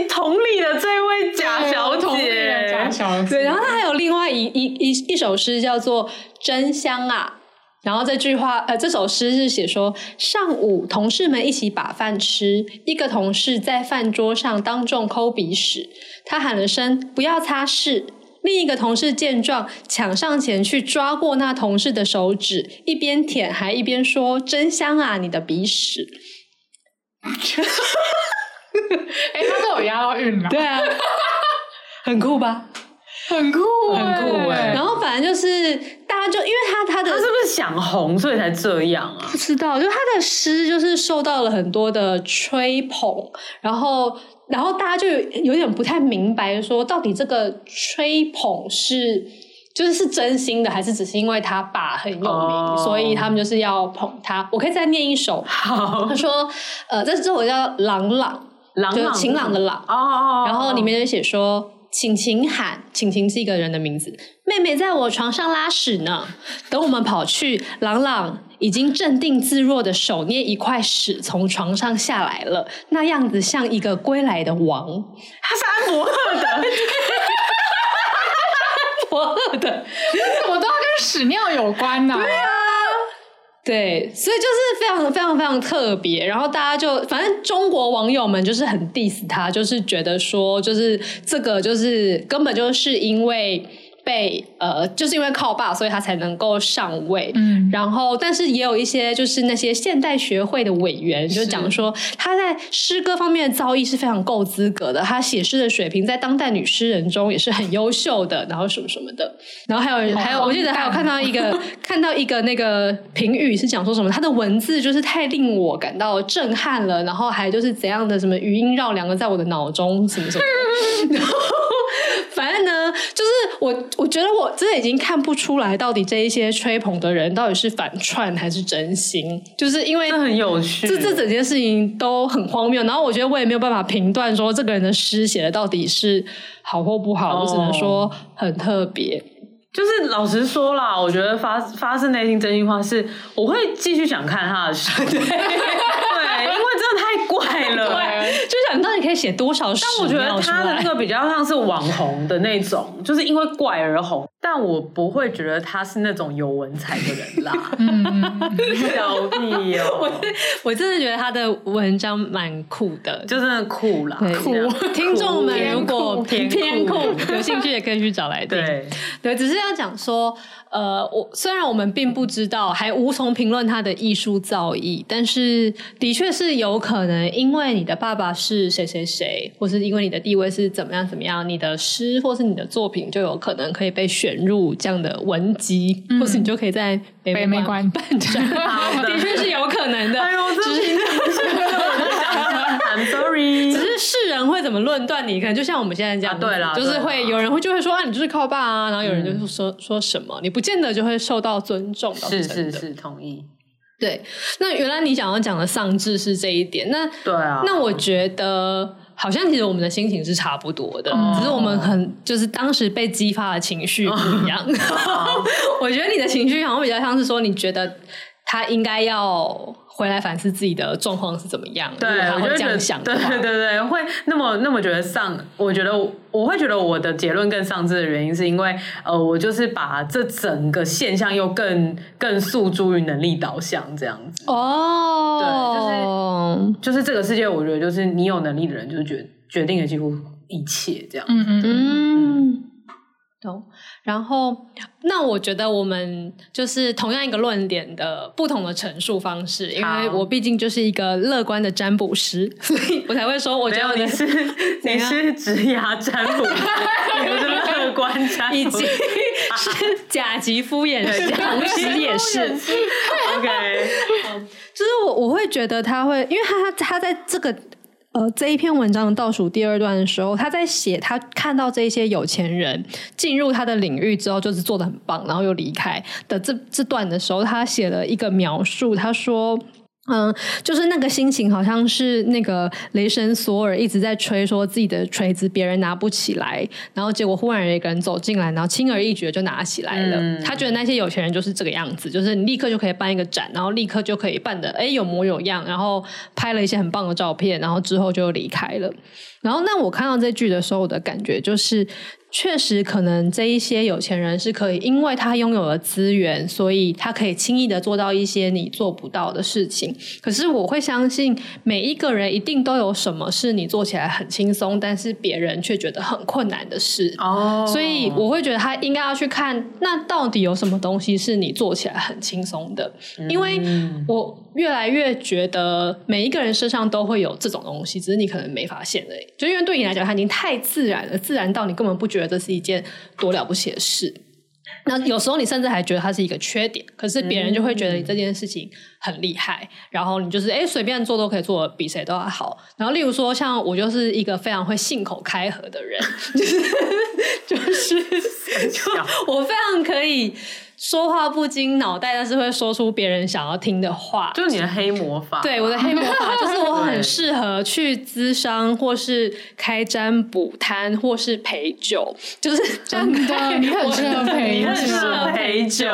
同里的这位贾小姐，贾小姐，对，然后他还有另外一一一一首诗叫做《真香啊》，然后这句话，呃，这首诗是写说，上午同事们一起把饭吃，一个同事在饭桌上当众抠鼻屎，他喊了声“不要擦拭”，另一个同事见状抢上前去抓过那同事的手指，一边舔还一边说：“真香啊，你的鼻屎。” 哎、欸，他都有押到韵了，对啊，很酷吧？很酷，很酷哎！然后反正就是大家就因为他他的他是不是想红，所以才这样啊？不知道，就他的诗就是受到了很多的吹捧，然后然后大家就有点不太明白，说到底这个吹捧是就是是真心的，还是只是因为他爸很有名，哦、所以他们就是要捧他？我可以再念一首，好，他说呃，这这首叫朗朗。朗朗晴朗的朗哦哦，然后里面就写说，晴晴喊，晴晴是一个人的名字，妹妹在我床上拉屎呢。等我们跑去，朗朗已经镇定自若的手捏一块屎从床上下来了，那样子像一个归来的王。他是安博赫的，安博赫的，为什么都要跟屎尿有关呢？对啊。对，所以就是非常非常非常特别，然后大家就反正中国网友们就是很 diss 他，就是觉得说，就是这个就是根本就是因为。被呃，就是因为靠爸，所以他才能够上位。嗯，然后，但是也有一些就是那些现代学会的委员就讲说，他在诗歌方面的造诣是非常够资格的，他写诗的水平在当代女诗人中也是很优秀的，然后什么什么的。然后还有还有，我记得还有看到一个 看到一个那个评语是讲说什么，他的文字就是太令我感到震撼了，然后还就是怎样的什么余音绕梁的在我的脑中什么什么的。然后 反正呢，就是我，我觉得我真的已经看不出来，到底这一些吹捧的人到底是反串还是真心，就是因为这很有趣，这这整件事情都很荒谬。然后我觉得我也没有办法评断说这个人的诗写的到底是好或不好，哦、我只能说很特别。就是老实说啦，我觉得发发自内心真心话是，我会继续想看他的诗。对，对，因为真的太怪了。对，就想你到底可以写多少？但我觉得他的那个比较像是网红的那种，就是因为怪而红。但我不会觉得他是那种有文采的人啦。小屁哦！我我真的觉得他的文章蛮酷的，就真的酷啦。酷，听众们如果偏酷，有兴趣也可以去找来听。对对，只是要讲说，呃，我虽然我们并不知道，还无从评论他的艺术造诣，但是的确是有可能，因为你的爸爸是谁谁谁，或是因为你的地位是怎么样怎么样，你的诗或是你的作品就有可能可以被选入这样的文集，嗯、或是你就可以在北美馆办展。的确是有可能的。哎呦，这是 I'm sorry，只是世人会怎么论断你？可能就像我们现在这样，对了，就是会有人会就会说啊，你就是靠爸啊，然后有人就说说什么，你不见得就会受到尊重。是是是，同意。对，那原来你想要讲的丧志是这一点，那对啊，那我觉得好像其实我们的心情是差不多的，只是我们很就是当时被激发的情绪不一样。我觉得你的情绪好像比较像是说，你觉得他应该要。回来反思自己的状况是怎么样？对，我会这样想。对对对，会那么那么觉得上。我觉得我，会觉得我的结论更丧志的原因，是因为呃，我就是把这整个现象又更更诉诸于能力导向这样子。哦，对，就是就是这个世界，我觉得就是你有能力的人，就是决决定了几乎一切这样。嗯嗯嗯。懂，然后那我觉得我们就是同样一个论点的不同的陈述方式，因为我毕竟就是一个乐观的占卜师，所以我才会说，我觉得你是你是职涯占卜师，你是乐观占卜，以及是甲级敷衍师，同时也是 OK，就是我我会觉得他会，因为他他在这个。呃，这一篇文章的倒数第二段的时候，他在写他看到这些有钱人进入他的领域之后，就是做的很棒，然后又离开的这这段的时候，他写了一个描述，他说。嗯，就是那个心情，好像是那个雷神索尔一直在吹，说自己的锤子别人拿不起来，然后结果忽然有一个人走进来，然后轻而易举的就拿起来了。嗯、他觉得那些有钱人就是这个样子，就是你立刻就可以办一个展，然后立刻就可以办的哎有模有样，然后拍了一些很棒的照片，然后之后就离开了。然后那我看到这句的时候，我的感觉就是。确实，可能这一些有钱人是可以，因为他拥有了资源，所以他可以轻易的做到一些你做不到的事情。可是，我会相信每一个人一定都有什么是你做起来很轻松，但是别人却觉得很困难的事。哦，所以我会觉得他应该要去看，那到底有什么东西是你做起来很轻松的？因为我越来越觉得每一个人身上都会有这种东西，只是你可能没发现而已。就因为对你来讲，它已经太自然了，自然到你根本不觉得。这是一件多了不起的事，那有时候你甚至还觉得它是一个缺点，可是别人就会觉得你这件事情很厉害，然后你就是哎随便做都可以做得比谁都要好。然后例如说像我就是一个非常会信口开河的人，就是就是 就我非常可以。说话不经脑袋，但是会说出别人想要听的话，就是你的黑魔法。对，我的黑魔法 就是我很适合去咨商，或是开占卜摊，或是陪酒，就是真的，你很适合陪，很适合陪酒。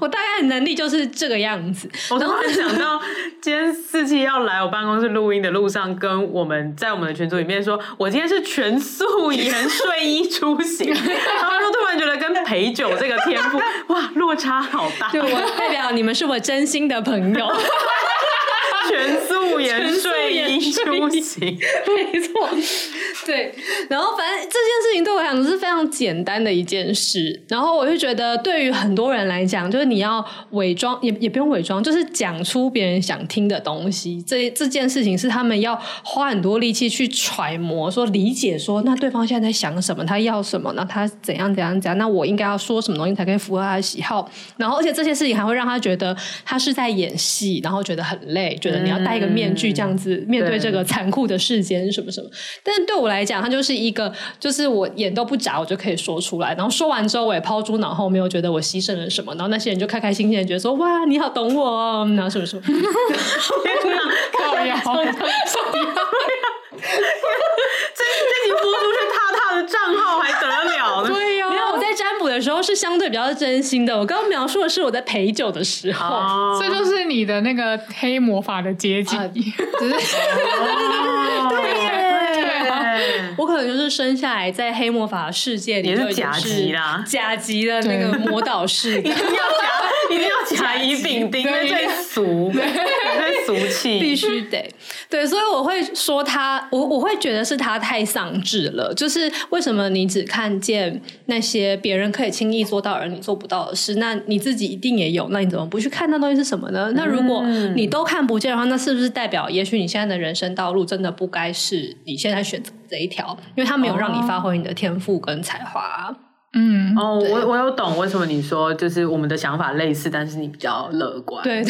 我大概能力就是这个样子。我突然想到，今天四七要来我办公室录音的路上，跟我们在我们的群组里面说，我今天是全素颜睡衣出行，然后就突然觉得跟陪酒这个天赋，哇，录。落差好大，就，我代表你们是我真心的朋友。全素颜睡衣出行，没错，对。然后，反正这件事情对我来讲是非常简单的一件事。然后，我就觉得，对于很多人来讲，就是你要伪装，也也不用伪装，就是讲出别人想听的东西。这这件事情是他们要花很多力气去揣摩，说理解，说那对方现在在想什么，他要什么，那他怎样怎样怎样，那我应该要说什么东西才可以符合他的喜好。然后，而且这些事情还会让他觉得他是在演戏，然后觉得很累，觉得。你要戴一个面具，这样子面对这个残酷的世间，什么什么。但是对我来讲，它就是一个，就是我眼都不眨，我就可以说出来。然后说完之后，我也抛诸脑后，没有觉得我牺牲了什么。然后那些人就开开心心的觉得说：“哇，你好懂我哦。”然后什么什么，天哪，靠腰，靠腰，这这集播出去，踏踏的账号还得了呢？对占卜的时候是相对比较真心的。我刚刚描述的是我在陪酒的时候，哦、这就是你的那个黑魔法的阶级。呃 就是哦、对耶，我可能就是生下来在黑魔法世界里，也是甲级啦，甲级的那个魔导士，一定要甲，一定要 甲乙丙丁，因为最俗，最俗气，必须得对，所以我会说他，我我会觉得是他太丧志了。就是为什么你只看见那些别人可以轻易做到而你做不到的事，那你自己一定也有，那你怎么不去看那东西是什么呢？那如果你都看不见的话，那是不是代表也许你现在的人生道路真的不该是你现在选择这一条？因为他没有让你发挥你的天赋跟才华。嗯，哦，我我有懂为什么你说就是我们的想法类似，但是你比较乐观。对，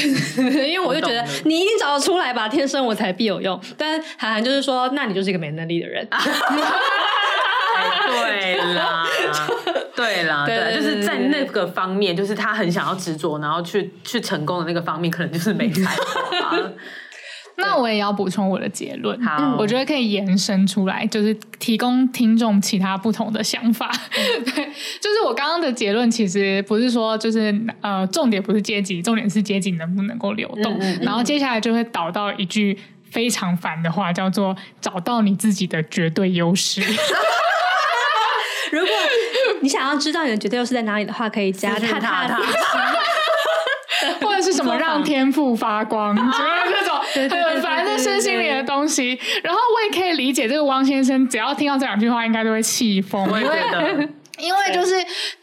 因为我就觉得你一定找得出来吧，天生我材必有用。但涵涵就是说，那你就是一个没能力的人。哎、对啦，对啦，对，对，对，对，就是在那个方面，就是他很想要执着，然后去去成功的那个方面，可能就是没才华。那我也要补充我的结论，好，我觉得可以延伸出来，就是提供听众其他不同的想法。嗯、对，就是我刚刚的结论，其实不是说就是呃，重点不是阶级，重点是阶级能不能够流动。嗯嗯嗯、然后接下来就会导到一句非常烦的话，叫做找到你自己的绝对优势。如果你想要知道你的绝对优势在哪里的话，可以加踏踏踏。或者是什么让天赋发光，很烦 的身心灵的东西。然后我也可以理解这个汪先生，只要听到这两句话，应该都会气疯。我也觉得，因为就是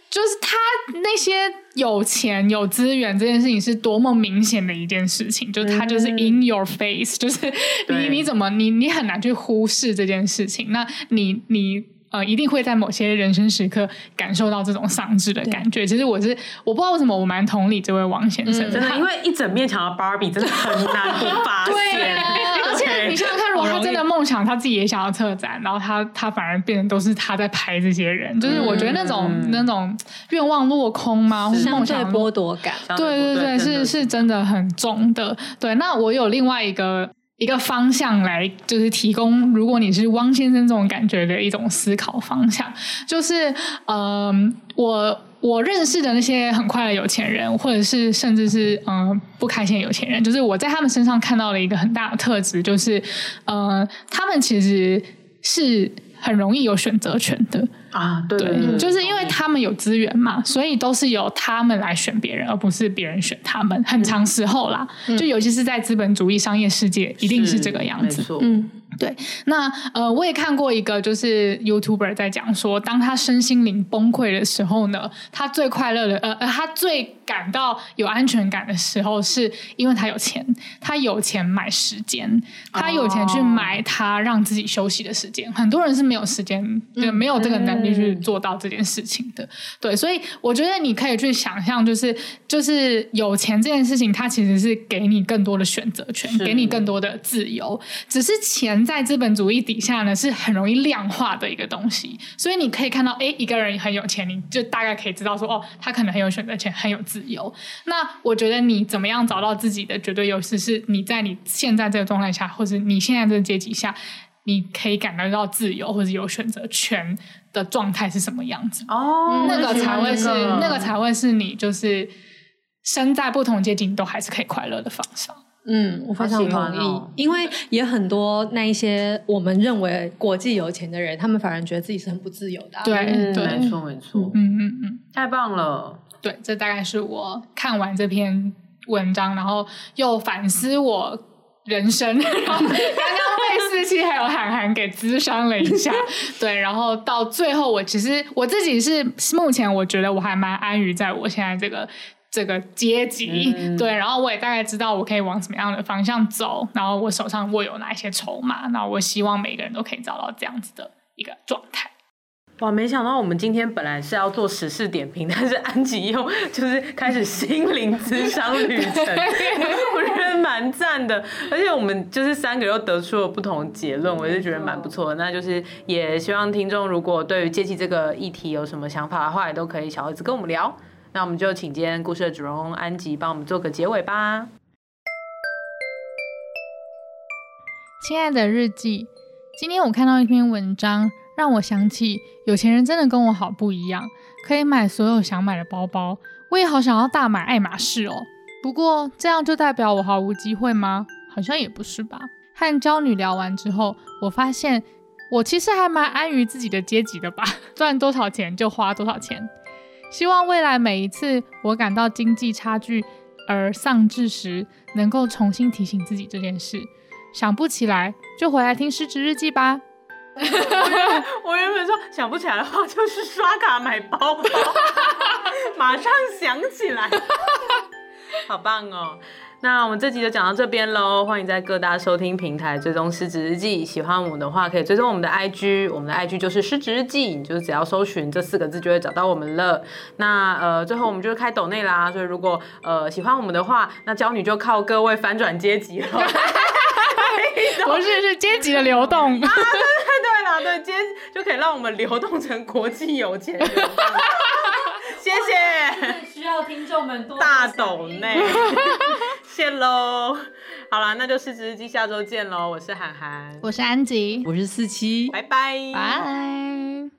就是他那些有钱有资源这件事情是多么明显的一件事情，就是他就是 in your face，就是你你怎么你你很难去忽视这件事情。那你你。呃，一定会在某些人生时刻感受到这种丧志的感觉。其实我是我不知道为什么我蛮同理这位王先生，真的，因为一整面墙的芭比真的很难不发 现。对，而且你想想看，如果他真的梦想他自己也想要策展，然后他他反而变成都是他在拍这些人，就是我觉得那种那种愿望落空吗？或是梦想剥夺感？对对对，是是真的很重的。对，那我有另外一个。一个方向来，就是提供，如果你是汪先生这种感觉的一种思考方向，就是，嗯、我我认识的那些很快的有钱人，或者是甚至是嗯、不开心有钱人，就是我在他们身上看到了一个很大的特质，就是，嗯，他们其实是很容易有选择权的。啊，对，对，对，就是因为他们有资源嘛，所以都是由他们来选别人，而不是别人选他们。很长时候啦，嗯、就尤其是在资本主义商业世界，一定是这个样子。嗯。对，那呃，我也看过一个，就是 YouTuber 在讲说，当他身心灵崩溃的时候呢，他最快乐的，呃呃，他最感到有安全感的时候，是因为他有钱，他有钱买时间，他有钱去买他让自己休息的时间。Oh. 很多人是没有时间，对没有这个能力去做到这件事情的。嗯、对，所以我觉得你可以去想象，就是就是有钱这件事情，它其实是给你更多的选择权，给你更多的自由，只是钱。在资本主义底下呢，是很容易量化的一个东西，所以你可以看到，哎，一个人很有钱，你就大概可以知道说，哦，他可能很有选择权，很有自由。那我觉得你怎么样找到自己的绝对优势，是你在你现在这个状态下，或者你现在这个阶级下，你可以感觉到自由或者有选择权的状态是什么样子？哦，那个才会是，那个才会是你就是身在不同阶级你都还是可以快乐的方向。嗯，我非常同意，哦、因为也很多那一些我们认为国际有钱的人，他们反而觉得自己是很不自由的、啊。对，嗯、对，没错，没错。嗯嗯嗯，太棒了。对，这大概是我看完这篇文章，然后又反思我人生，然后刚刚被四七还有涵涵给滋伤了一下。对，然后到最后，我其实我自己是目前我觉得我还蛮安于在我现在这个。这个阶级、嗯、对，然后我也大概知道我可以往什么样的方向走，然后我手上握有哪一些筹码，那我希望每个人都可以找到这样子的一个状态。哇，没想到我们今天本来是要做时事点评，但是安吉又就是开始心灵咨商旅程，我觉得蛮赞的。而且我们就是三个又得出了不同结论，我就觉得蛮不错的。那就是也希望听众如果对于阶级这个议题有什么想法的话，也都可以小盒子跟我们聊。那我们就请今天故事的主人公安吉帮我们做个结尾吧。亲爱的日记，今天我看到一篇文章，让我想起有钱人真的跟我好不一样，可以买所有想买的包包。我也好想要大买爱马仕哦。不过这样就代表我毫无机会吗？好像也不是吧。和娇女聊完之后，我发现我其实还蛮安于自己的阶级的吧，赚多少钱就花多少钱。希望未来每一次我感到经济差距而丧志时能够重新提醒自己这件事。想不起来就回来听失职日记吧。我原本说想不起来的话，就是刷卡买包包，马上想起来，好棒哦！那我们这集就讲到这边喽，欢迎在各大收听平台追踪失职日记。喜欢我们的话，可以追踪我们的 IG，我们的 IG 就是失职日记，你就是只要搜寻这四个字就会找到我们了。那呃，最后我们就是开抖内啦，所以如果呃喜欢我们的话，那娇女就靠各位反转阶级了。不是，是阶级的流动啊！对对了，对阶就可以让我们流动成国际有钱人。谢谢，需要听众们多大抖内，谢喽。好了，那就失职日记下周见喽！我是涵涵，我是安吉，我是四七，拜拜，拜。